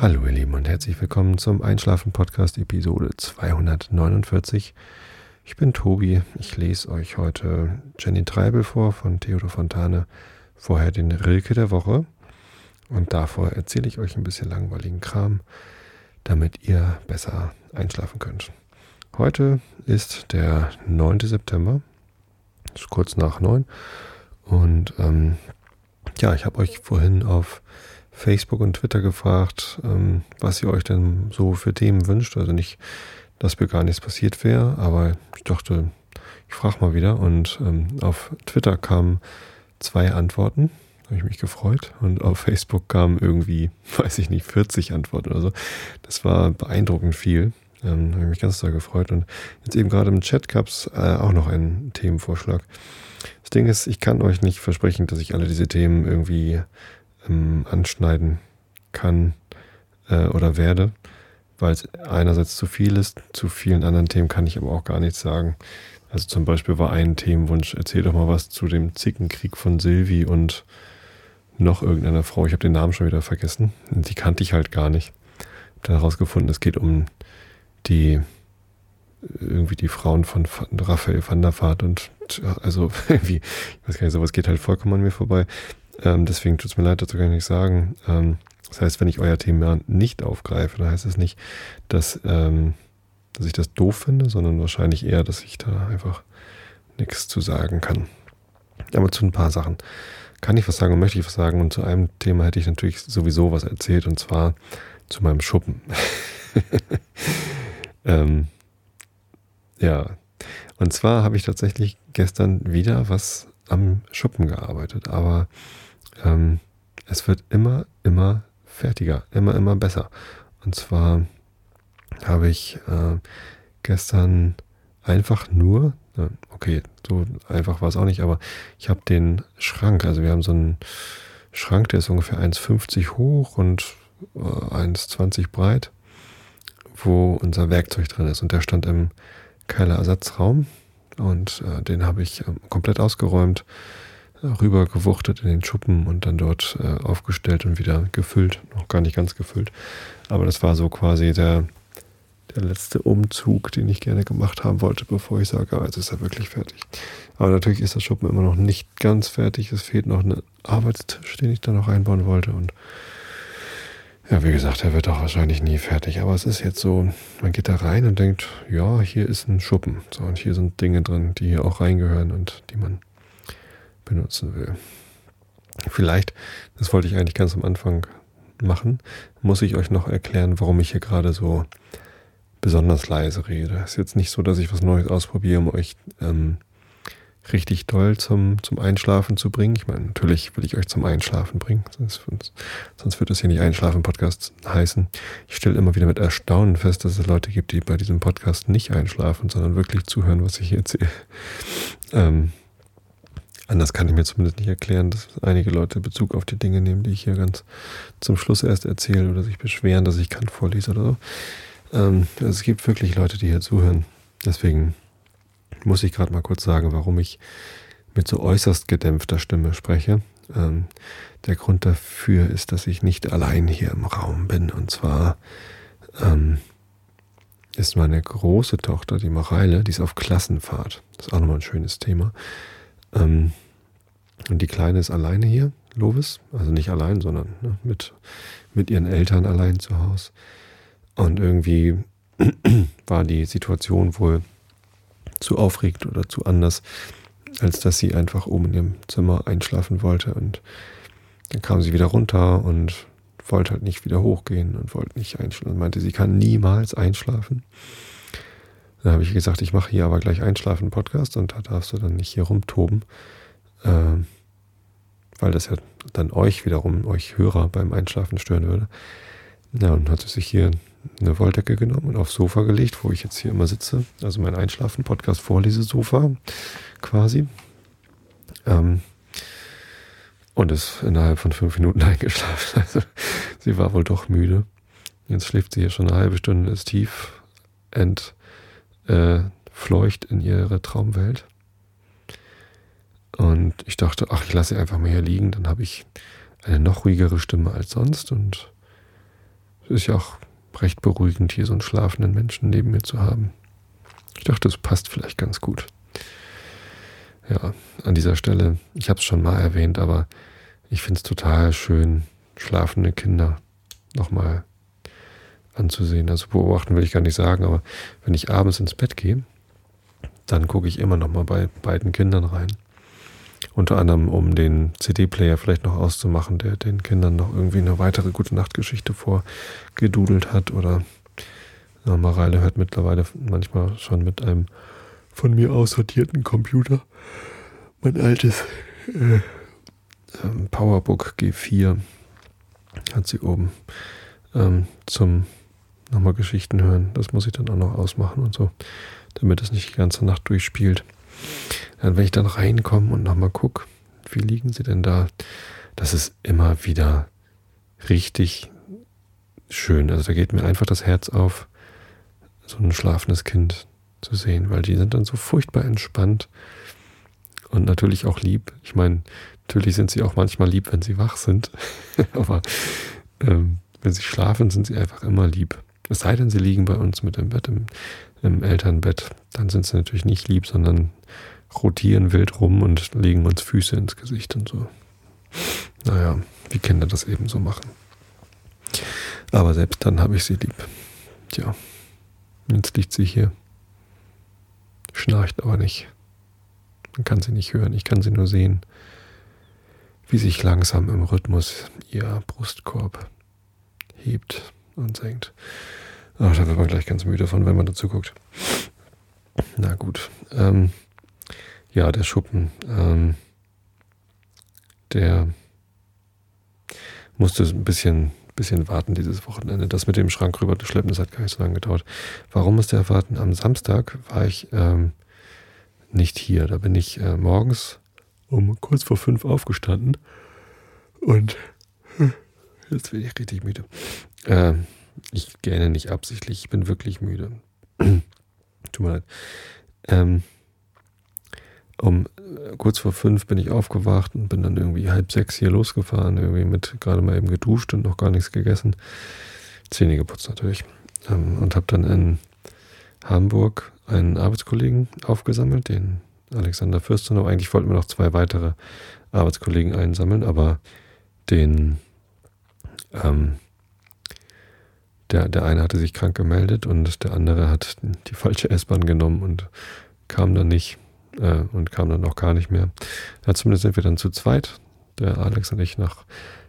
Hallo ihr Lieben und herzlich willkommen zum Einschlafen Podcast Episode 249. Ich bin Tobi, ich lese euch heute Jenny Treibel vor von Theodor Fontane, vorher den Rilke der Woche und davor erzähle ich euch ein bisschen langweiligen Kram, damit ihr besser einschlafen könnt. Heute ist der 9. September, ist kurz nach 9 und ähm, ja, ich habe euch vorhin auf Facebook und Twitter gefragt, ähm, was ihr euch denn so für Themen wünscht. Also nicht, dass mir gar nichts passiert wäre, aber ich dachte, ich frage mal wieder. Und ähm, auf Twitter kamen zwei Antworten. Habe ich mich gefreut. Und auf Facebook kamen irgendwie, weiß ich nicht, 40 Antworten oder so. Das war beeindruckend viel. Ähm, habe ich mich ganz doll gefreut. Und jetzt eben gerade im Chat gab es äh, auch noch einen Themenvorschlag. Das Ding ist, ich kann euch nicht versprechen, dass ich alle diese Themen irgendwie ähm, anschneiden kann äh, oder werde, weil es einerseits zu viel ist, zu vielen anderen Themen kann ich aber auch gar nichts sagen. Also zum Beispiel war ein Themenwunsch, erzähl doch mal was zu dem Zickenkrieg von Silvi und noch irgendeiner Frau. Ich habe den Namen schon wieder vergessen. Die kannte ich halt gar nicht. Hab dann herausgefunden, es geht um die irgendwie die Frauen von Raphael van der Vaart und also irgendwie, ich weiß gar nicht, sowas geht halt vollkommen an mir vorbei. Ähm, deswegen tut es mir leid, dazu kann ich nicht sagen. Ähm, das heißt, wenn ich euer Thema nicht aufgreife, dann heißt es nicht, dass, ähm, dass ich das doof finde, sondern wahrscheinlich eher, dass ich da einfach nichts zu sagen kann. Aber zu ein paar Sachen kann ich was sagen und möchte ich was sagen. Und zu einem Thema hätte ich natürlich sowieso was erzählt, und zwar zu meinem Schuppen. ähm, ja, und zwar habe ich tatsächlich gestern wieder was am Schuppen gearbeitet, aber ähm, es wird immer, immer fertiger, immer, immer besser. Und zwar habe ich äh, gestern einfach nur, äh, okay, so einfach war es auch nicht, aber ich habe den Schrank, also wir haben so einen Schrank, der ist ungefähr 1,50 hoch und äh, 1,20 breit, wo unser Werkzeug drin ist. Und der stand im Keilerersatzraum und äh, den habe ich äh, komplett ausgeräumt rübergewuchtet in den Schuppen und dann dort äh, aufgestellt und wieder gefüllt. Noch gar nicht ganz gefüllt. Aber das war so quasi der, der letzte Umzug, den ich gerne gemacht haben wollte, bevor ich sage, ah, jetzt ist er wirklich fertig. Aber natürlich ist der Schuppen immer noch nicht ganz fertig. Es fehlt noch ein Arbeitstisch, den ich da noch einbauen wollte. Und ja, wie gesagt, er wird auch wahrscheinlich nie fertig. Aber es ist jetzt so, man geht da rein und denkt, ja, hier ist ein Schuppen. So, und hier sind Dinge drin, die hier auch reingehören und die man benutzen will. Vielleicht, das wollte ich eigentlich ganz am Anfang machen, muss ich euch noch erklären, warum ich hier gerade so besonders leise rede. Es ist jetzt nicht so, dass ich was Neues ausprobiere, um euch ähm, richtig doll zum, zum Einschlafen zu bringen. Ich meine, natürlich will ich euch zum Einschlafen bringen, sonst, sonst wird es hier nicht Einschlafen-Podcast heißen. Ich stelle immer wieder mit Erstaunen fest, dass es Leute gibt, die bei diesem Podcast nicht einschlafen, sondern wirklich zuhören, was ich hier erzähle. Ähm, Anders kann ich mir zumindest nicht erklären, dass einige Leute Bezug auf die Dinge nehmen, die ich hier ganz zum Schluss erst erzähle oder sich beschweren, dass ich Kant vorlese oder so. Ähm, also es gibt wirklich Leute, die hier zuhören. Deswegen muss ich gerade mal kurz sagen, warum ich mit so äußerst gedämpfter Stimme spreche. Ähm, der Grund dafür ist, dass ich nicht allein hier im Raum bin. Und zwar ähm, ist meine große Tochter, die Mareile, die ist auf Klassenfahrt. Das ist auch nochmal ein schönes Thema. Ähm, und die Kleine ist alleine hier, Lovis. Also nicht allein, sondern ne, mit, mit ihren Eltern allein zu Hause. Und irgendwie war die Situation wohl zu aufregend oder zu anders, als dass sie einfach oben in ihrem Zimmer einschlafen wollte. Und dann kam sie wieder runter und wollte halt nicht wieder hochgehen und wollte nicht einschlafen. Und meinte, sie kann niemals einschlafen. Dann habe ich gesagt, ich mache hier aber gleich Einschlafen Podcast und da darfst du dann nicht hier rumtoben, äh, weil das ja dann euch wiederum, euch Hörer beim Einschlafen stören würde. Ja, und hat sich hier eine Wolldecke genommen und aufs Sofa gelegt, wo ich jetzt hier immer sitze. Also mein Einschlafen-Podcast Vorlesesofa quasi. Ähm, und ist innerhalb von fünf Minuten eingeschlafen. Also sie war wohl doch müde. Jetzt schläft sie hier schon eine halbe Stunde, ist tief ent äh, in ihre Traumwelt. Und ich dachte, ach, ich lasse sie einfach mal hier liegen, dann habe ich eine noch ruhigere Stimme als sonst und ist ja auch recht beruhigend, hier so einen schlafenden Menschen neben mir zu haben. Ich dachte, es passt vielleicht ganz gut. Ja, an dieser Stelle, ich habe es schon mal erwähnt, aber ich finde es total schön, schlafende Kinder nochmal anzusehen. Also beobachten will ich gar nicht sagen, aber wenn ich abends ins Bett gehe, dann gucke ich immer nochmal bei beiden Kindern rein. Unter anderem, um den CD-Player vielleicht noch auszumachen, der den Kindern noch irgendwie eine weitere gute Nachtgeschichte vorgedudelt hat. Oder ja, Mareile hört mittlerweile manchmal schon mit einem von mir aussortierten Computer mein altes äh, ähm, Powerbook G4 hat sie oben ähm, zum nochmal Geschichten hören. Das muss ich dann auch noch ausmachen und so, damit es nicht die ganze Nacht durchspielt. Dann, wenn ich dann reinkomme und nochmal gucke, wie liegen sie denn da? Das ist immer wieder richtig schön. Also da geht mir einfach das Herz auf, so ein schlafendes Kind zu sehen, weil die sind dann so furchtbar entspannt und natürlich auch lieb. Ich meine, natürlich sind sie auch manchmal lieb, wenn sie wach sind, aber ähm, wenn sie schlafen, sind sie einfach immer lieb. Es sei denn, sie liegen bei uns mit im Bett, im, im Elternbett, dann sind sie natürlich nicht lieb, sondern rotieren wild rum und legen uns Füße ins Gesicht und so. Naja, wie Kinder das eben so machen. Aber selbst dann habe ich sie lieb. Tja, jetzt liegt sie hier. Schnarcht aber nicht. Man kann sie nicht hören, ich kann sie nur sehen, wie sich langsam im Rhythmus ihr Brustkorb hebt und senkt. Ach, da wird man gleich ganz müde von, wenn man dazu guckt. Na gut. Ähm, ja, der Schuppen, ähm, der musste ein bisschen, bisschen warten dieses Wochenende. Das mit dem Schrank rüber zu schleppen, das hat gar nicht so lange gedauert. Warum musste er warten? Am Samstag war ich ähm, nicht hier. Da bin ich äh, morgens um kurz vor fünf aufgestanden und jetzt bin ich richtig müde. Äh, ich gähne nicht absichtlich, ich bin wirklich müde. Tut mir leid. Ähm, um äh, kurz vor fünf bin ich aufgewacht und bin dann irgendwie halb sechs hier losgefahren, irgendwie mit gerade mal eben geduscht und noch gar nichts gegessen. Zähne geputzt natürlich. Ähm, und habe dann in Hamburg einen Arbeitskollegen aufgesammelt, den Alexander Fürstenau. Eigentlich wollten wir noch zwei weitere Arbeitskollegen einsammeln, aber den ähm, der, der eine hatte sich krank gemeldet und der andere hat die falsche S-Bahn genommen und kam dann nicht äh, und kam dann auch gar nicht mehr. Ja, zumindest sind wir dann zu zweit, der Alex und ich, nach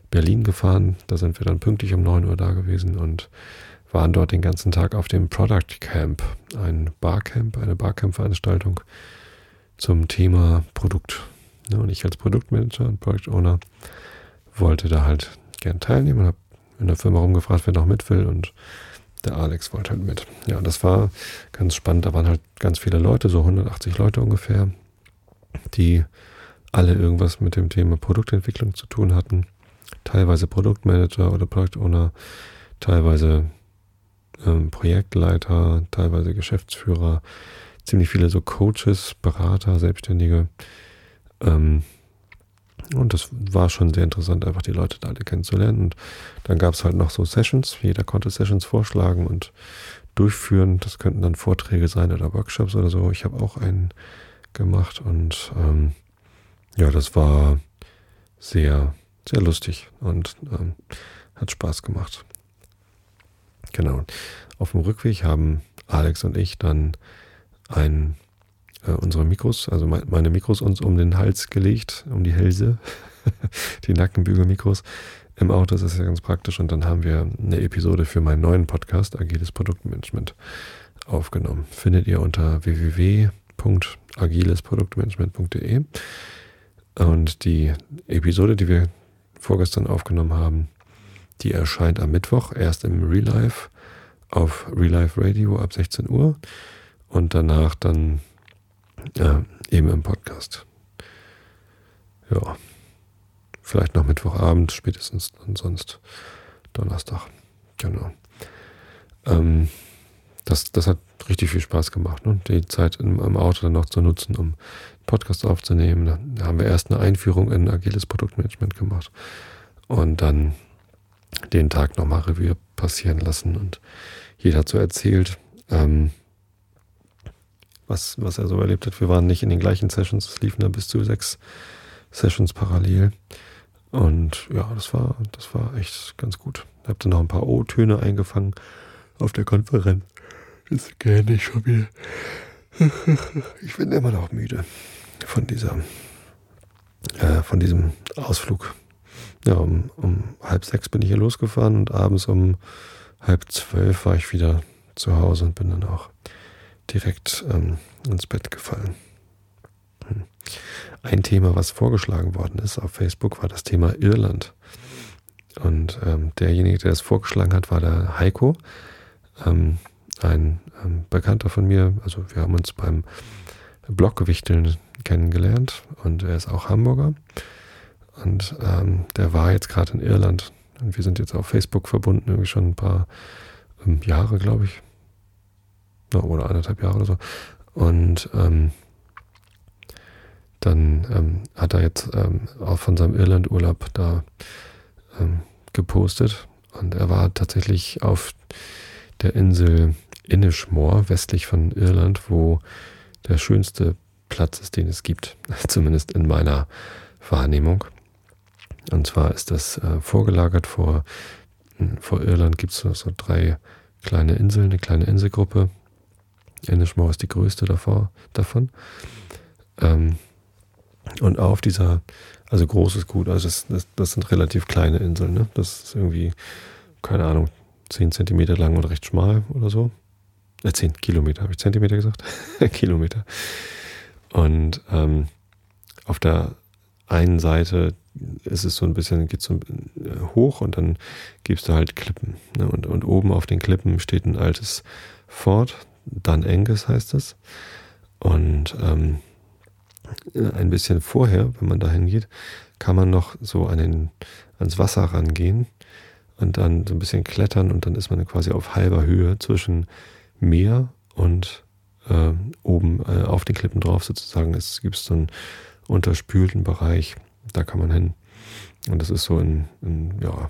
Berlin gefahren. Da sind wir dann pünktlich um 9 Uhr da gewesen und waren dort den ganzen Tag auf dem Product Camp, ein Barcamp, eine Barcamp-Veranstaltung zum Thema Produkt. Ja, und ich als Produktmanager und Product Owner wollte da halt gern teilnehmen und habe in der Firma rumgefragt, wer noch mit will und der Alex wollte halt mit. Ja, das war ganz spannend. Da waren halt ganz viele Leute, so 180 Leute ungefähr, die alle irgendwas mit dem Thema Produktentwicklung zu tun hatten. Teilweise Produktmanager oder Product Owner, teilweise ähm, Projektleiter, teilweise Geschäftsführer, ziemlich viele so Coaches, Berater, Selbstständige. Ähm, und das war schon sehr interessant, einfach die Leute da alle kennenzulernen. Und dann gab es halt noch so Sessions. Jeder konnte Sessions vorschlagen und durchführen. Das könnten dann Vorträge sein oder Workshops oder so. Ich habe auch einen gemacht und ähm, ja, das war sehr, sehr lustig und ähm, hat Spaß gemacht. Genau. Auf dem Rückweg haben Alex und ich dann ein äh, unsere Mikros, also meine Mikros uns um den Hals gelegt, um die Hälse, die Nackenbügelmikros. Im Auto ist das ja ganz praktisch und dann haben wir eine Episode für meinen neuen Podcast Agiles Produktmanagement aufgenommen. Findet ihr unter www.agilesproduktmanagement.de und die Episode, die wir vorgestern aufgenommen haben, die erscheint am Mittwoch erst im Real Life auf Real Life Radio ab 16 Uhr und danach dann ja, eben im Podcast. Ja. Vielleicht noch Mittwochabend, spätestens und sonst Donnerstag. Genau. Ähm, das, das hat richtig viel Spaß gemacht, ne? die Zeit im, im, Auto dann noch zu nutzen, um Podcast aufzunehmen. Da haben wir erst eine Einführung in agiles Produktmanagement gemacht und dann den Tag nochmal Revue passieren lassen und jeder hat so erzählt, ähm, was, was er so erlebt hat. Wir waren nicht in den gleichen Sessions, es liefen da bis zu sechs Sessions parallel. Und ja, das war, das war echt ganz gut. Ich habe dann noch ein paar O-Töne eingefangen auf der Konferenz. Das kenne ich schon wieder. Ich bin immer noch müde von dieser, äh, von diesem Ausflug. Ja, um, um halb sechs bin ich hier losgefahren und abends um halb zwölf war ich wieder zu Hause und bin dann auch direkt ähm, ins Bett gefallen. Hm. Ein Thema, was vorgeschlagen worden ist auf Facebook, war das Thema Irland. Und ähm, derjenige, der es vorgeschlagen hat, war der Heiko, ähm, ein ähm, Bekannter von mir. Also wir haben uns beim Blockgewichteln kennengelernt und er ist auch Hamburger. Und ähm, der war jetzt gerade in Irland. Und wir sind jetzt auf Facebook verbunden, irgendwie schon ein paar ähm, Jahre, glaube ich. Oder anderthalb Jahre oder so. Und ähm, dann ähm, hat er jetzt ähm, auch von seinem Irland-Urlaub da ähm, gepostet. Und er war tatsächlich auf der Insel Inishmore, westlich von Irland, wo der schönste Platz ist, den es gibt. Zumindest in meiner Wahrnehmung. Und zwar ist das äh, vorgelagert vor, vor Irland gibt es so, so drei kleine Inseln, eine kleine Inselgruppe. Inishmore ist die größte davor, davon. Ähm, und auf dieser, also großes Gut, also das, das, das, sind relativ kleine Inseln, ne? Das ist irgendwie, keine Ahnung, 10 Zentimeter lang und recht schmal oder so. Äh, 10 Kilometer, habe ich Zentimeter gesagt? Kilometer. Und ähm, auf der einen Seite ist es so ein bisschen, geht so hoch und dann gibst du halt Klippen. Ne? Und, und oben auf den Klippen steht ein altes Fort, Dan Angus heißt es. Und ähm, ein bisschen vorher, wenn man da hingeht, kann man noch so an den, ans Wasser rangehen und dann so ein bisschen klettern und dann ist man quasi auf halber Höhe zwischen Meer und äh, oben äh, auf den Klippen drauf sozusagen. Es gibt so einen unterspülten Bereich, da kann man hin. Und das ist so in, in ja,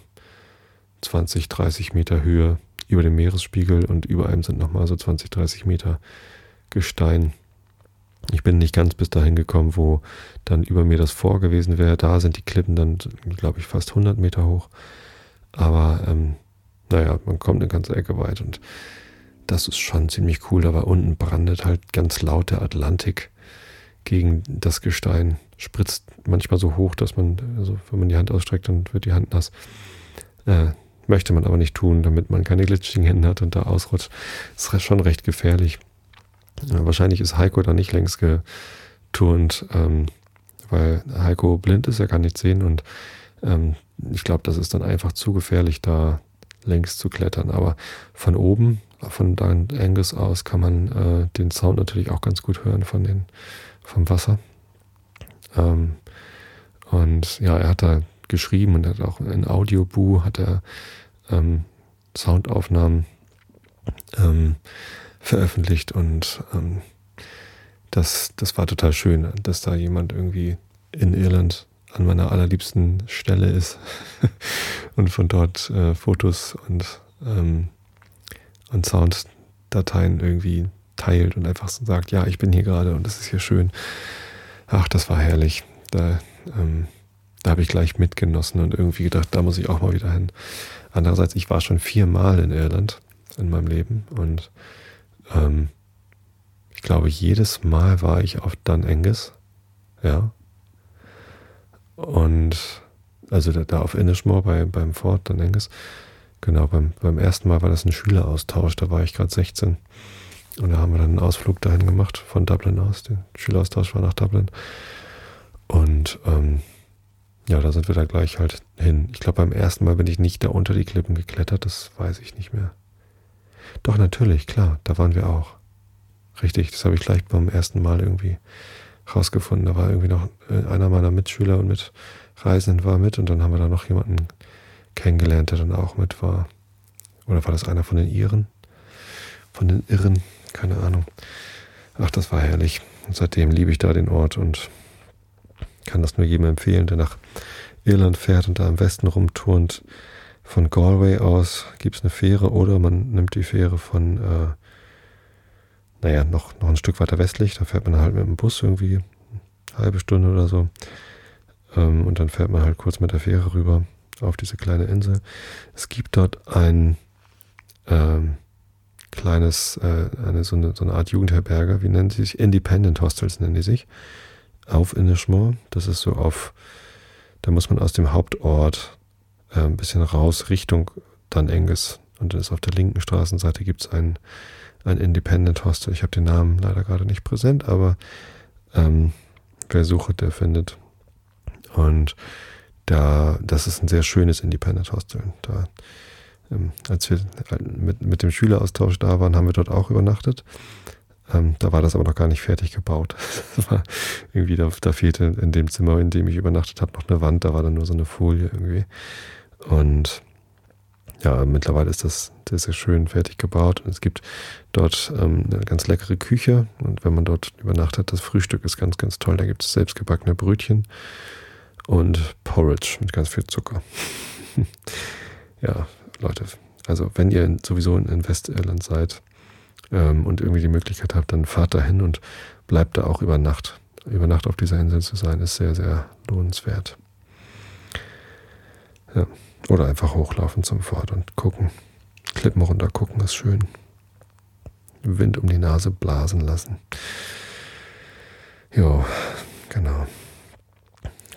20, 30 Meter Höhe über dem Meeresspiegel und über einem sind nochmal so 20, 30 Meter Gestein. Ich bin nicht ganz bis dahin gekommen, wo dann über mir das Vor gewesen wäre. Da sind die Klippen dann, glaube ich, fast 100 Meter hoch. Aber ähm, naja, man kommt eine ganze Ecke weit und das ist schon ziemlich cool. War unten brandet halt ganz laut der Atlantik gegen das Gestein. Spritzt manchmal so hoch, dass man, also wenn man die Hand ausstreckt, dann wird die Hand nass. Äh, möchte man aber nicht tun, damit man keine glitschigen Hände hat und da ausrutscht. Das ist schon recht gefährlich. Wahrscheinlich ist Heiko da nicht längst geturnt, ähm, weil Heiko blind ist, er kann nicht sehen und ähm, ich glaube, das ist dann einfach zu gefährlich, da längs zu klettern. Aber von oben, von Dan Angus aus, kann man äh, den Sound natürlich auch ganz gut hören von den, vom Wasser. Ähm, und ja, er hat da geschrieben und hat auch in Audioboo hat er ähm, Soundaufnahmen ähm, veröffentlicht und ähm, das, das war total schön, dass da jemand irgendwie in Irland an meiner allerliebsten Stelle ist und von dort äh, Fotos und, ähm, und Sounddateien irgendwie teilt und einfach so sagt, ja, ich bin hier gerade und es ist hier schön. Ach, das war herrlich. Da, ähm, da habe ich gleich mitgenossen und irgendwie gedacht, da muss ich auch mal wieder hin. Andererseits, ich war schon viermal in Irland in meinem Leben und ähm, ich glaube, jedes Mal war ich auf Dan Angus. Ja. Und also da, da auf Inishmore bei, beim Fort Dan Angus. Genau, beim, beim ersten Mal war das ein Schüleraustausch, da war ich gerade 16. Und da haben wir dann einen Ausflug dahin gemacht, von Dublin aus. Der Schüleraustausch war nach Dublin. Und ähm, ja, da sind wir da gleich halt hin. Ich glaube, beim ersten Mal bin ich nicht da unter die Klippen geklettert, das weiß ich nicht mehr. Doch, natürlich, klar, da waren wir auch. Richtig, das habe ich gleich beim ersten Mal irgendwie rausgefunden. Da war irgendwie noch äh, einer meiner Mitschüler und Mitreisenden war mit und dann haben wir da noch jemanden kennengelernt, der dann auch mit war. Oder war das einer von den Iren? Von den Irren? Keine Ahnung. Ach, das war herrlich. Und seitdem liebe ich da den Ort und kann das nur jedem empfehlen, der nach Irland fährt und da im Westen rumturnt von Galway aus gibt es eine Fähre oder man nimmt die Fähre von, äh, naja, noch, noch ein Stück weiter westlich. Da fährt man halt mit dem Bus irgendwie eine halbe Stunde oder so. Ähm, und dann fährt man halt kurz mit der Fähre rüber auf diese kleine Insel. Es gibt dort ein ähm, kleines, äh, eine, so, eine, so eine Art Jugendherberge, wie nennen sie sich? Independent Hostels nennen die sich. Auf Inishmore. Das ist so auf, da muss man aus dem Hauptort äh, ein bisschen raus Richtung dann. Und dann ist auf der linken Straßenseite gibt es ein, ein Independent Hostel. Ich habe den Namen leider gerade nicht präsent, aber ähm, wer sucht, der findet. Und da, das ist ein sehr schönes Independent Hostel. Da, ähm, als wir mit, mit dem Schüleraustausch da waren, haben wir dort auch übernachtet. Ähm, da war das aber noch gar nicht fertig gebaut. irgendwie, da, da fehlte in dem Zimmer, in dem ich übernachtet habe, noch eine Wand, da war dann nur so eine Folie irgendwie. Und ja, mittlerweile ist das sehr, sehr schön fertig gebaut. Und es gibt dort ähm, eine ganz leckere Küche. Und wenn man dort übernachtet, das Frühstück ist ganz, ganz toll. Da gibt es selbstgebackene Brötchen und Porridge mit ganz viel Zucker. ja, Leute, also wenn ihr sowieso in Westirland seid ähm, und irgendwie die Möglichkeit habt, dann fahrt dahin und bleibt da auch über Nacht. Über Nacht auf dieser Insel zu sein, ist sehr, sehr lohnenswert. Ja. Oder einfach hochlaufen zum Fort und gucken. Klippen runter gucken, ist schön. Wind um die Nase blasen lassen. Jo, genau.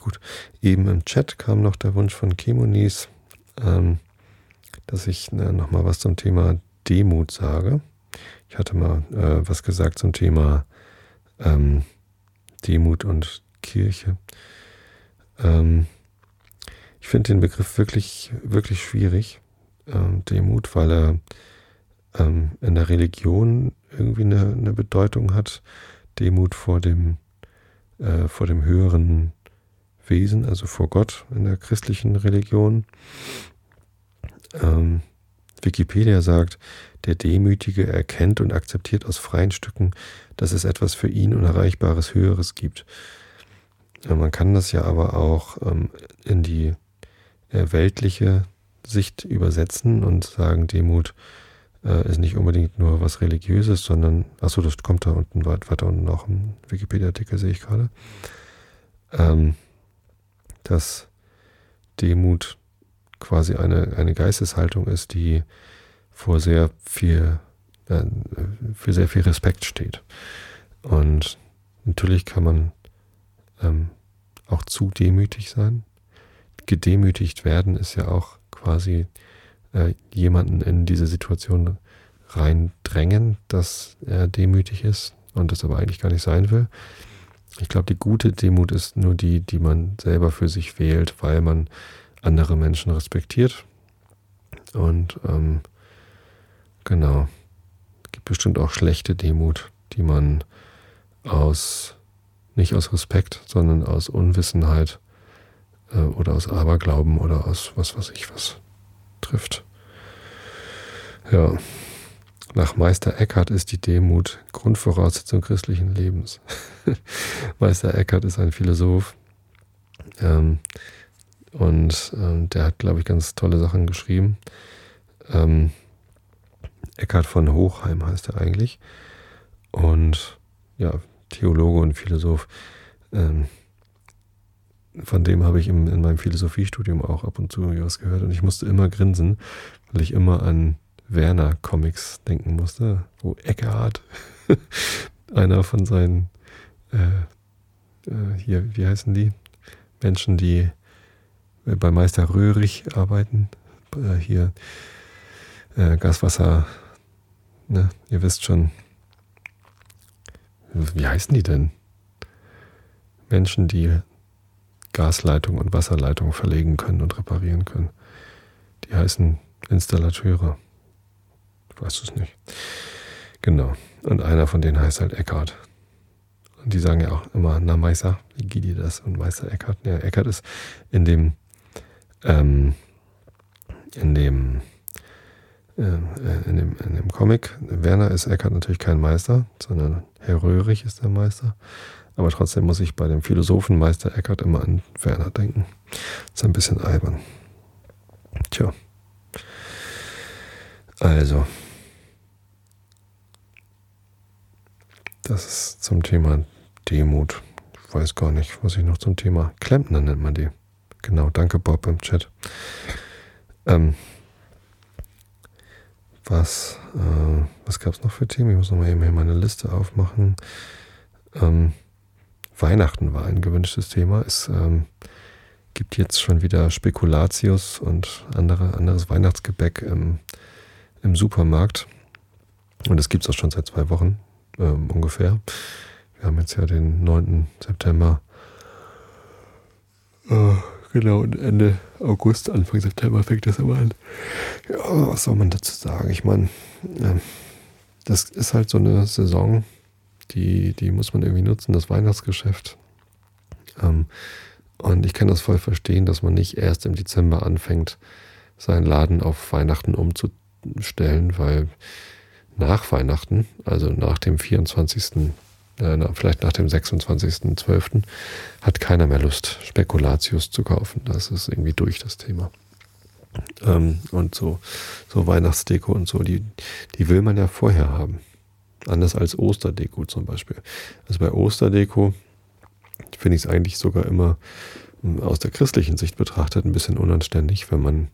Gut. Eben im Chat kam noch der Wunsch von Chemonis, ähm, dass ich äh, nochmal was zum Thema Demut sage. Ich hatte mal äh, was gesagt zum Thema ähm, Demut und Kirche. Ähm, ich finde den Begriff wirklich, wirklich schwierig, ähm, Demut, weil er ähm, in der Religion irgendwie eine, eine Bedeutung hat. Demut vor dem, äh, vor dem höheren Wesen, also vor Gott in der christlichen Religion. Ähm, Wikipedia sagt, der Demütige erkennt und akzeptiert aus freien Stücken, dass es etwas für ihn Unerreichbares Höheres gibt. Ja, man kann das ja aber auch ähm, in die äh, weltliche Sicht übersetzen und sagen, Demut äh, ist nicht unbedingt nur was Religiöses, sondern, achso, das kommt da unten weiter unten noch im Wikipedia-Artikel, sehe ich gerade. Ähm, dass Demut quasi eine, eine Geisteshaltung ist, die vor sehr viel, äh, für sehr viel Respekt steht. Und natürlich kann man ähm, auch zu demütig sein. Gedemütigt werden ist ja auch quasi äh, jemanden in diese Situation reindrängen, dass er demütig ist und das aber eigentlich gar nicht sein will. Ich glaube, die gute Demut ist nur die, die man selber für sich wählt, weil man andere Menschen respektiert. Und ähm, genau, es gibt bestimmt auch schlechte Demut, die man aus, nicht aus Respekt, sondern aus Unwissenheit äh, oder aus Aberglauben oder aus was weiß ich was trifft. Ja. Nach Meister Eckhart ist die Demut Grundvoraussetzung christlichen Lebens. Meister Eckhart ist ein Philosoph ähm, und ähm, der hat, glaube ich, ganz tolle Sachen geschrieben. Ähm, Eckhart von Hochheim heißt er eigentlich. Und ja, Theologe und Philosoph. Ähm, von dem habe ich im, in meinem Philosophiestudium auch ab und zu was gehört und ich musste immer grinsen, weil ich immer an Werner-Comics denken musste, wo Eckhart einer von seinen, äh, äh, hier, wie heißen die? Menschen, die bei Meister Röhrig arbeiten, äh, hier äh, Gaswasser, ne, ihr wisst schon, wie heißen die denn? Menschen, die Gasleitung und Wasserleitung verlegen können und reparieren können. Die heißen Installateure. Weißt du es nicht? Genau. Und einer von denen heißt halt Eckhart. Und die sagen ja auch immer, na Meister, wie geht dir das? Und Meister Eckhart. Ja, Eckhart ist in dem, ähm, in dem, äh, in dem, in dem Comic, Werner ist Eckhart natürlich kein Meister, sondern Herr Röhrig ist der Meister. Aber trotzdem muss ich bei dem Philosophenmeister Eckhart immer an Werner denken. Ist ein bisschen albern. Tja, Also, das ist zum Thema Demut. Ich weiß gar nicht, was ich noch zum Thema Klempner nennt man die. Genau, danke Bob im Chat. Ähm, was äh, was gab es noch für Themen? Ich muss nochmal eben hier meine Liste aufmachen. Ähm, Weihnachten war ein gewünschtes Thema. Es ähm, gibt jetzt schon wieder Spekulatius und andere, anderes Weihnachtsgebäck im, im Supermarkt. Und das gibt es auch schon seit zwei Wochen ähm, ungefähr. Wir haben jetzt ja den 9. September. Äh, genau, und Ende August, Anfang September fängt das aber an. Ja, was soll man dazu sagen? Ich meine, äh, das ist halt so eine Saison, die, die muss man irgendwie nutzen, das Weihnachtsgeschäft. Ähm, und ich kann das voll verstehen, dass man nicht erst im Dezember anfängt, seinen Laden auf Weihnachten umzustellen, weil nach Weihnachten, also nach dem 24., äh, vielleicht nach dem 26.12., hat keiner mehr Lust, Spekulatius zu kaufen. Das ist irgendwie durch das Thema. Ähm, und so, so Weihnachtsdeko und so, die, die will man ja vorher haben. Anders als Osterdeko zum Beispiel. Also bei Osterdeko finde ich es eigentlich sogar immer ähm, aus der christlichen Sicht betrachtet ein bisschen unanständig, wenn man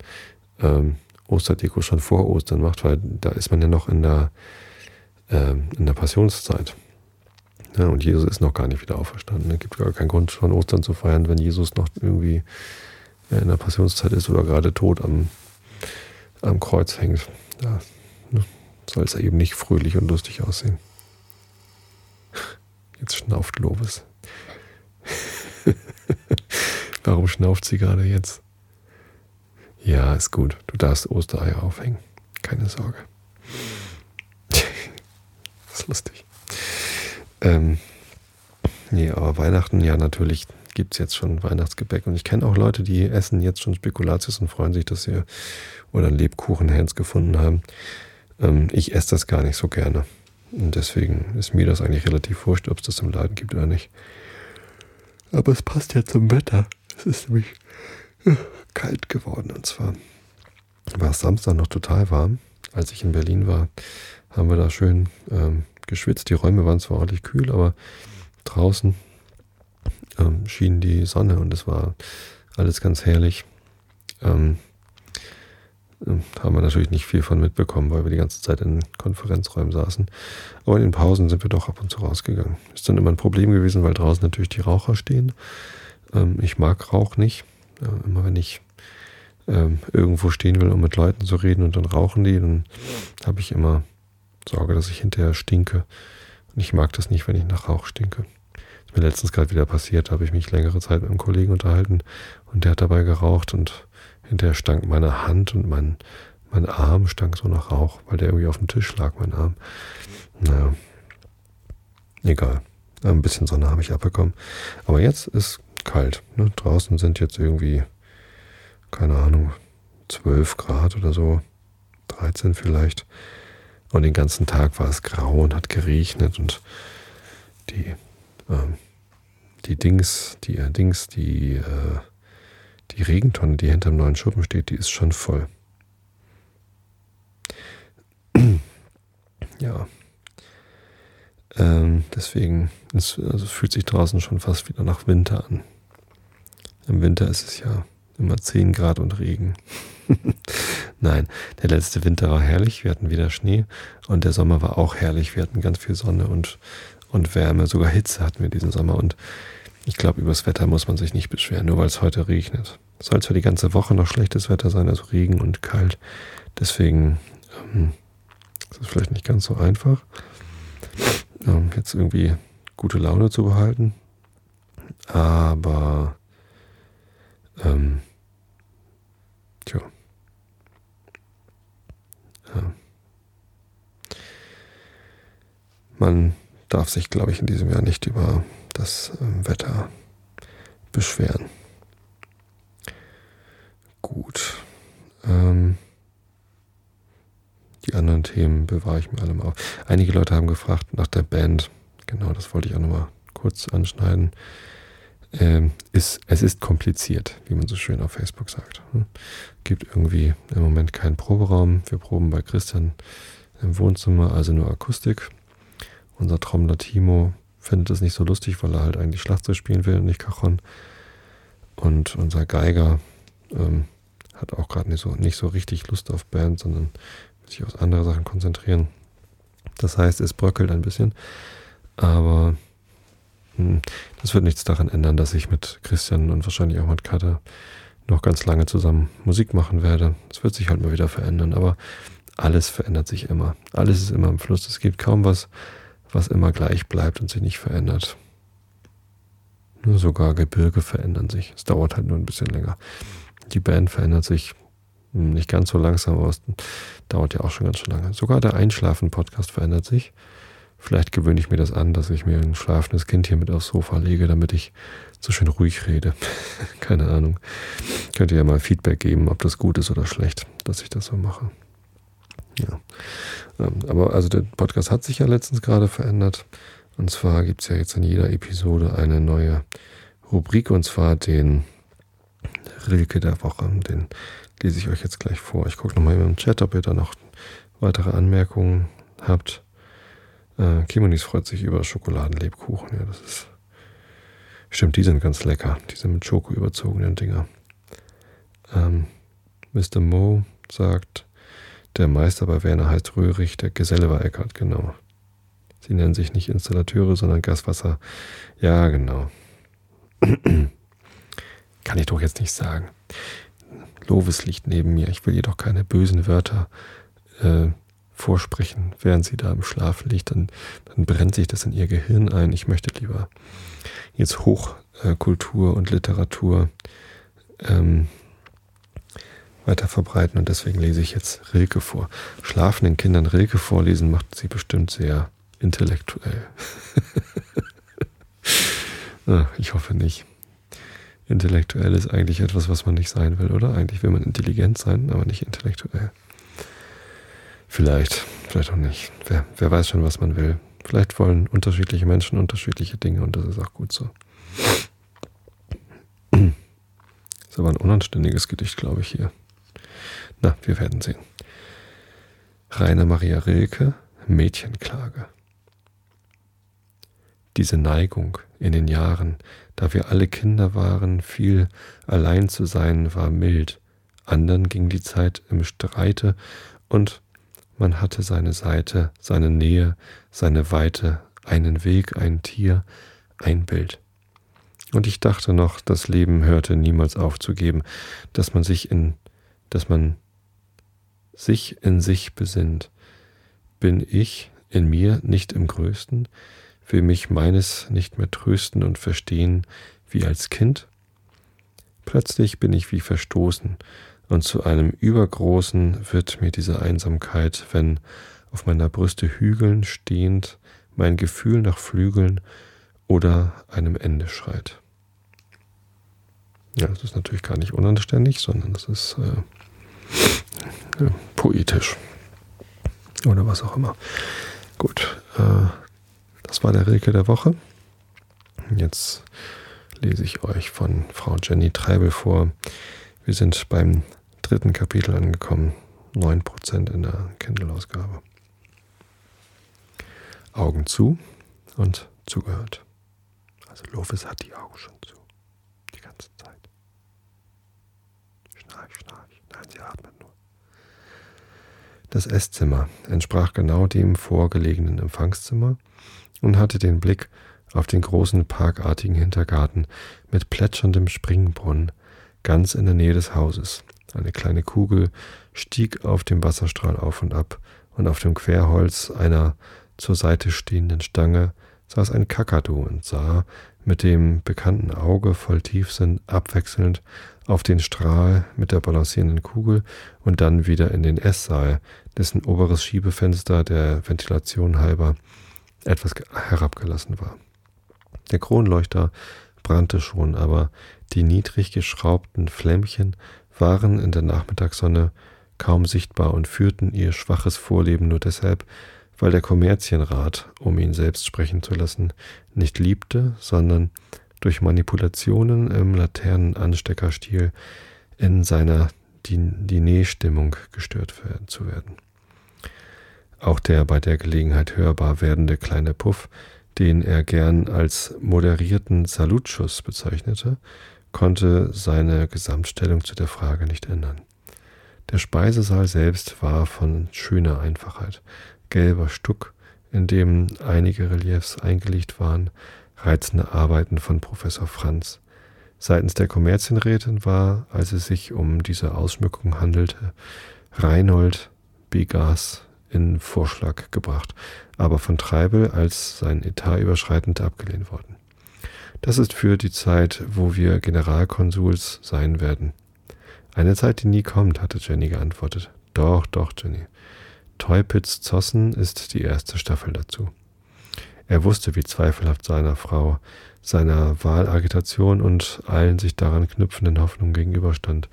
ähm, Osterdeko schon vor Ostern macht, weil da ist man ja noch in der, ähm, in der Passionszeit. Ja, und Jesus ist noch gar nicht wieder auferstanden. Es gibt gar keinen Grund, schon Ostern zu feiern, wenn Jesus noch irgendwie in der Passionszeit ist oder gerade tot am, am Kreuz hängt. Da soll es eben nicht fröhlich und lustig aussehen. Jetzt schnauft Lobes. Warum schnauft sie gerade jetzt? Ja, ist gut. Du darfst Ostereier aufhängen. Keine Sorge. das ist lustig. Ähm, nee, aber Weihnachten ja natürlich gibt es jetzt schon Weihnachtsgebäck. Und ich kenne auch Leute, die essen jetzt schon Spekulatius und freuen sich, dass sie oder einen Lebkuchenhens gefunden haben. Ähm, ich esse das gar nicht so gerne. Und deswegen ist mir das eigentlich relativ wurscht, ob es das im Laden gibt oder nicht. Aber es passt ja zum Wetter. Es ist nämlich äh, kalt geworden. Und zwar war es Samstag noch total warm. Als ich in Berlin war, haben wir da schön ähm, geschwitzt. Die Räume waren zwar ordentlich kühl, aber draußen ähm, schien die Sonne und es war alles ganz herrlich. Ähm, ähm, haben wir natürlich nicht viel von mitbekommen, weil wir die ganze Zeit in Konferenzräumen saßen. Aber in den Pausen sind wir doch ab und zu rausgegangen. Ist dann immer ein Problem gewesen, weil draußen natürlich die Raucher stehen. Ähm, ich mag Rauch nicht. Äh, immer wenn ich ähm, irgendwo stehen will, um mit Leuten zu reden und dann rauchen die, dann habe ich immer Sorge, dass ich hinterher stinke. Und ich mag das nicht, wenn ich nach Rauch stinke mir letztens gerade wieder passiert, habe ich mich längere Zeit mit einem Kollegen unterhalten und der hat dabei geraucht und hinterher stank meine Hand und mein, mein Arm stank so nach Rauch, weil der irgendwie auf dem Tisch lag, mein Arm. Naja, egal. Ein bisschen Sonne habe ich abbekommen. Aber jetzt ist kalt. Ne? Draußen sind jetzt irgendwie, keine Ahnung, 12 Grad oder so, 13 vielleicht. Und den ganzen Tag war es grau und hat geregnet und die ähm, die Dings, die äh, Dings, die, äh, die Regentonne, die hinterm neuen Schuppen steht, die ist schon voll. ja. Ähm, deswegen, es also fühlt sich draußen schon fast wieder nach Winter an. Im Winter ist es ja immer 10 Grad und Regen. Nein, der letzte Winter war herrlich, wir hatten wieder Schnee und der Sommer war auch herrlich, wir hatten ganz viel Sonne und und Wärme, sogar Hitze hatten wir diesen Sommer. Und ich glaube, übers Wetter muss man sich nicht beschweren, nur weil es heute regnet. Es soll zwar die ganze Woche noch schlechtes Wetter sein, also Regen und kalt. Deswegen ähm, ist es vielleicht nicht ganz so einfach, ähm, jetzt irgendwie gute Laune zu behalten. Aber ähm, tja. Ja. Man darf sich, glaube ich, in diesem Jahr nicht über das ähm, Wetter beschweren. Gut. Ähm, die anderen Themen bewahre ich mir alle mal auf. Einige Leute haben gefragt nach der Band. Genau, das wollte ich auch nochmal kurz anschneiden. Ähm, ist, es ist kompliziert, wie man so schön auf Facebook sagt. Hm? Gibt irgendwie im Moment keinen Proberaum. Wir proben bei Christian im Wohnzimmer, also nur Akustik. Unser Trommler Timo findet es nicht so lustig, weil er halt eigentlich Schlagzeug spielen will und nicht Cajon. Und unser Geiger ähm, hat auch gerade nicht so, nicht so richtig Lust auf Band, sondern will sich auf andere Sachen konzentrieren. Das heißt, es bröckelt ein bisschen. Aber hm, das wird nichts daran ändern, dass ich mit Christian und wahrscheinlich auch mit Kater noch ganz lange zusammen Musik machen werde. Es wird sich halt mal wieder verändern, aber alles verändert sich immer. Alles ist immer im Fluss. Es gibt kaum was, was immer gleich bleibt und sich nicht verändert. Nur sogar Gebirge verändern sich. Es dauert halt nur ein bisschen länger. Die Band verändert sich nicht ganz so langsam, aber es dauert ja auch schon ganz schön lange. Sogar der Einschlafen-Podcast verändert sich. Vielleicht gewöhne ich mir das an, dass ich mir ein schlafendes Kind hier mit aufs Sofa lege, damit ich so schön ruhig rede. Keine Ahnung. Könnt ihr ja mal Feedback geben, ob das gut ist oder schlecht, dass ich das so mache. Ja. Ähm, aber also der Podcast hat sich ja letztens gerade verändert. Und zwar gibt es ja jetzt in jeder Episode eine neue Rubrik und zwar den Rilke der Woche. Den lese ich euch jetzt gleich vor. Ich gucke nochmal im Chat, ob ihr da noch weitere Anmerkungen habt. Äh, Kimonis freut sich über Schokoladenlebkuchen. Ja, das ist. Stimmt, die sind ganz lecker. Diese mit Schoko überzogenen Dinger. Ähm, Mr. Mo sagt, der Meister bei Werner heißt Röhrig, der Geselle war Eckert, genau. Sie nennen sich nicht Installateure, sondern Gaswasser. Ja, genau. Kann ich doch jetzt nicht sagen. Lovis liegt neben mir. Ich will jedoch keine bösen Wörter äh, vorsprechen, während sie da im Schlaf liegt, dann, dann brennt sich das in ihr Gehirn ein. Ich möchte lieber jetzt Hochkultur äh, und Literatur ähm, weiter verbreiten und deswegen lese ich jetzt Rilke vor. Schlafenden Kindern Rilke vorlesen macht sie bestimmt sehr intellektuell. Ah, ich hoffe nicht. Intellektuell ist eigentlich etwas, was man nicht sein will, oder? Eigentlich will man intelligent sein, aber nicht intellektuell. Vielleicht, vielleicht auch nicht. Wer, wer weiß schon, was man will. Vielleicht wollen unterschiedliche Menschen unterschiedliche Dinge und das ist auch gut so. Ist aber ein unanständiges Gedicht, glaube ich, hier. Na, wir werden sehen. Rainer Maria Rilke, Mädchenklage. Diese Neigung in den Jahren, da wir alle Kinder waren, viel allein zu sein, war mild. Andern ging die Zeit im Streite und man hatte seine Seite, seine Nähe, seine Weite, einen Weg, ein Tier, ein Bild. Und ich dachte noch, das Leben hörte niemals aufzugeben, dass man sich in, dass man sich in sich besinnt. Bin ich in mir nicht im Größten? Will mich meines nicht mehr trösten und verstehen wie als Kind? Plötzlich bin ich wie verstoßen und zu einem übergroßen wird mir diese Einsamkeit, wenn auf meiner Brüste Hügeln stehend mein Gefühl nach Flügeln oder einem Ende schreit. Ja, das ist natürlich gar nicht unanständig, sondern das ist äh, poetisch. Oder was auch immer. Gut, äh, das war der Rilke der Woche. Jetzt lese ich euch von Frau Jenny Treibel vor. Wir sind beim dritten Kapitel angekommen. 9% in der Kindle-Ausgabe. Augen zu und zugehört. Also Lovis hat die Augen schon zu. Die ganze Zeit. Schnarch, sie atmet nur. Das Esszimmer entsprach genau dem vorgelegenen Empfangszimmer und hatte den Blick auf den großen parkartigen Hintergarten mit plätscherndem Springbrunnen ganz in der Nähe des Hauses. Eine kleine Kugel stieg auf dem Wasserstrahl auf und ab, und auf dem Querholz einer zur Seite stehenden Stange saß ein Kakadu und sah mit dem bekannten Auge voll Tiefsinn abwechselnd auf den Strahl mit der balancierenden Kugel und dann wieder in den Esssaal, dessen oberes Schiebefenster der Ventilation halber etwas herabgelassen war. Der Kronleuchter brannte schon, aber die niedrig geschraubten Flämmchen waren in der Nachmittagssonne kaum sichtbar und führten ihr schwaches Vorleben nur deshalb, weil der Kommerzienrat, um ihn selbst sprechen zu lassen, nicht liebte, sondern durch Manipulationen im Laternenansteckerstil in seiner Dinerstimmung gestört zu werden. Auch der bei der Gelegenheit hörbar werdende kleine Puff, den er gern als moderierten Salutschuss bezeichnete, konnte seine Gesamtstellung zu der Frage nicht ändern. Der Speisesaal selbst war von schöner Einfachheit. Gelber Stuck, in dem einige Reliefs eingelegt waren, reizende Arbeiten von Professor Franz. Seitens der Kommerzienrätin war, als es sich um diese Ausschmückung handelte, Reinhold Begas in Vorschlag gebracht, aber von Treibel als sein Etat überschreitend abgelehnt worden. Das ist für die Zeit, wo wir Generalkonsuls sein werden. Eine Zeit, die nie kommt, hatte Jenny geantwortet. Doch, doch, Jenny. Teupitz Zossen ist die erste Staffel dazu. Er wusste, wie zweifelhaft seiner Frau, seiner Wahlagitation und allen sich daran knüpfenden Hoffnungen gegenüberstand,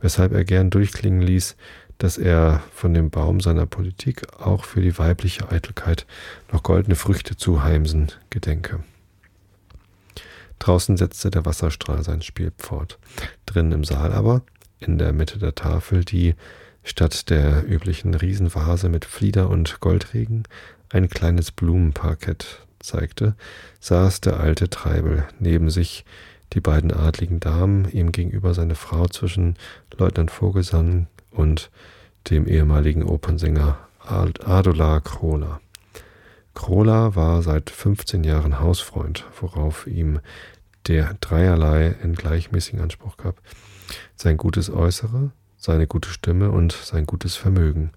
weshalb er gern durchklingen ließ, dass er von dem Baum seiner Politik auch für die weibliche Eitelkeit noch goldene Früchte zu heimsen gedenke. Draußen setzte der Wasserstrahl sein Spiel fort. Drinnen im Saal aber, in der Mitte der Tafel, die statt der üblichen Riesenvase mit Flieder und Goldregen ein kleines Blumenparkett zeigte, saß der alte Treibel neben sich, die beiden adligen Damen, ihm gegenüber seine Frau zwischen Leutnant Vogelsang und dem ehemaligen Opernsänger Adolar Krola. Krola war seit 15 Jahren Hausfreund, worauf ihm der dreierlei in gleichmäßigen Anspruch gab. Sein gutes Äußere, seine gute Stimme und sein gutes Vermögen.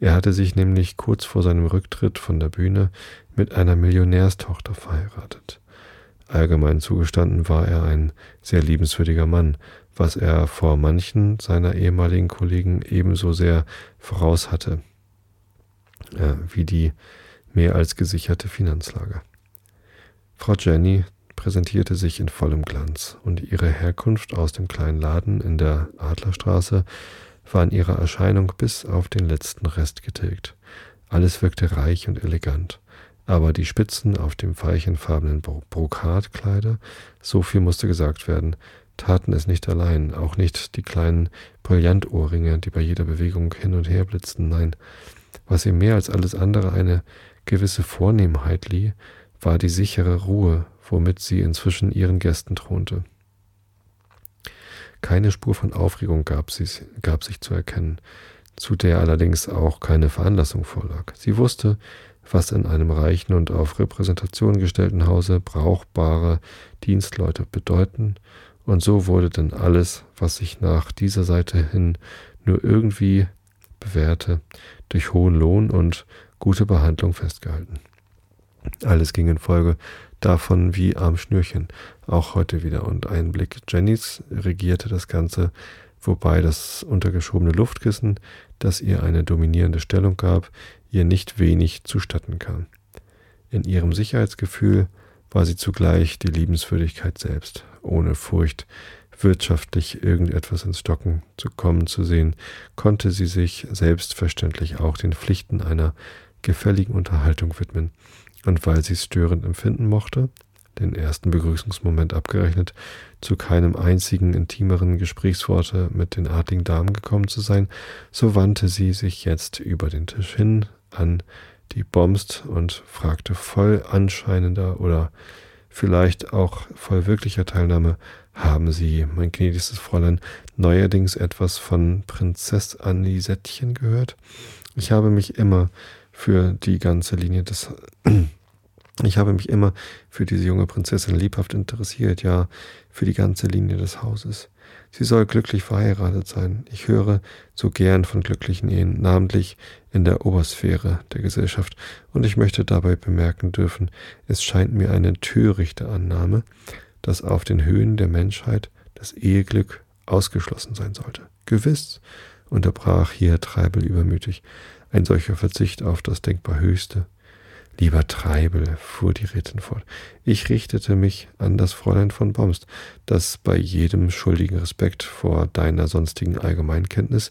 Er hatte sich nämlich kurz vor seinem Rücktritt von der Bühne mit einer Millionärstochter verheiratet. Allgemein zugestanden war er ein sehr liebenswürdiger Mann, was er vor manchen seiner ehemaligen Kollegen ebenso sehr voraus hatte, äh, wie die mehr als gesicherte Finanzlage. Frau Jenny präsentierte sich in vollem Glanz, und ihre Herkunft aus dem kleinen Laden in der Adlerstraße war in ihrer Erscheinung bis auf den letzten Rest getilgt. Alles wirkte reich und elegant, aber die Spitzen auf dem veilchenfarbenen Brokatkleider, so viel musste gesagt werden, taten es nicht allein, auch nicht die kleinen Brillantohrringe, die bei jeder Bewegung hin und her blitzten, nein, was ihm mehr als alles andere eine gewisse Vornehmheit lieh, war die sichere Ruhe, womit sie inzwischen ihren Gästen thronte. Keine Spur von Aufregung gab, sie, gab sich zu erkennen, zu der allerdings auch keine Veranlassung vorlag. Sie wusste, was in einem reichen und auf Repräsentation gestellten Hause brauchbare Dienstleute bedeuten und so wurde denn alles, was sich nach dieser Seite hin nur irgendwie bewährte, durch hohen Lohn und gute Behandlung festgehalten. Alles ging in Folge davon wie am Schnürchen, auch heute wieder. Und ein Blick Jennys regierte das Ganze, wobei das untergeschobene Luftkissen, das ihr eine dominierende Stellung gab, ihr nicht wenig zustatten kam. In ihrem Sicherheitsgefühl war sie zugleich die Liebenswürdigkeit selbst, ohne Furcht, wirtschaftlich irgendetwas ins Stocken zu kommen zu sehen, konnte sie sich selbstverständlich auch den Pflichten einer gefälligen Unterhaltung widmen, und weil sie es störend empfinden mochte, den ersten Begrüßungsmoment abgerechnet, zu keinem einzigen intimeren Gesprächsworte mit den adligen Damen gekommen zu sein, so wandte sie sich jetzt über den Tisch hin an die Bomst und fragte voll anscheinender oder vielleicht auch voll wirklicher Teilnahme, haben Sie, mein gnädigstes Fräulein, neuerdings etwas von Prinzess Anisettchen gehört? Ich habe mich immer für die ganze Linie des ich habe mich immer für diese junge Prinzessin liebhaft interessiert, ja, für die ganze Linie des Hauses. Sie soll glücklich verheiratet sein. Ich höre so gern von glücklichen Ehen, namentlich in der Obersphäre der Gesellschaft, und ich möchte dabei bemerken dürfen, es scheint mir eine törichte Annahme, dass auf den Höhen der Menschheit das Eheglück ausgeschlossen sein sollte. Gewiss, unterbrach hier Treibel übermütig, ein solcher Verzicht auf das denkbar Höchste Lieber Treibel, fuhr die Rätin fort, ich richtete mich an das Fräulein von Bomst, das bei jedem schuldigen Respekt vor deiner sonstigen Allgemeinkenntnis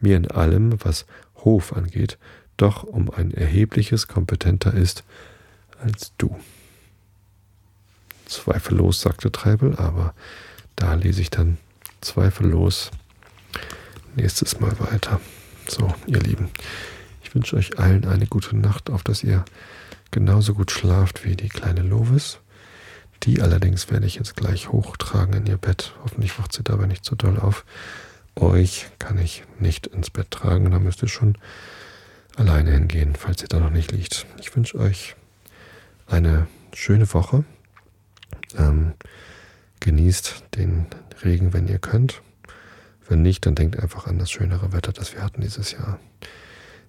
mir in allem, was Hof angeht, doch um ein erhebliches kompetenter ist als du. zweifellos, sagte Treibel, aber da lese ich dann zweifellos nächstes Mal weiter. So, ihr Lieben, ich wünsche euch allen eine gute Nacht, auf dass ihr genauso gut schlaft wie die kleine Lovis. Die allerdings werde ich jetzt gleich hochtragen in ihr Bett. Hoffentlich wacht sie dabei nicht zu so doll auf. Euch kann ich nicht ins Bett tragen, da müsst ihr schon alleine hingehen, falls ihr da noch nicht liegt. Ich wünsche euch eine schöne Woche. Ähm, genießt den Regen, wenn ihr könnt. Wenn nicht, dann denkt einfach an das schönere Wetter, das wir hatten dieses Jahr.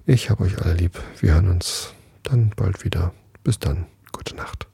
Ich habe euch alle lieb. Wir hören uns dann bald wieder. Bis dann. Gute Nacht.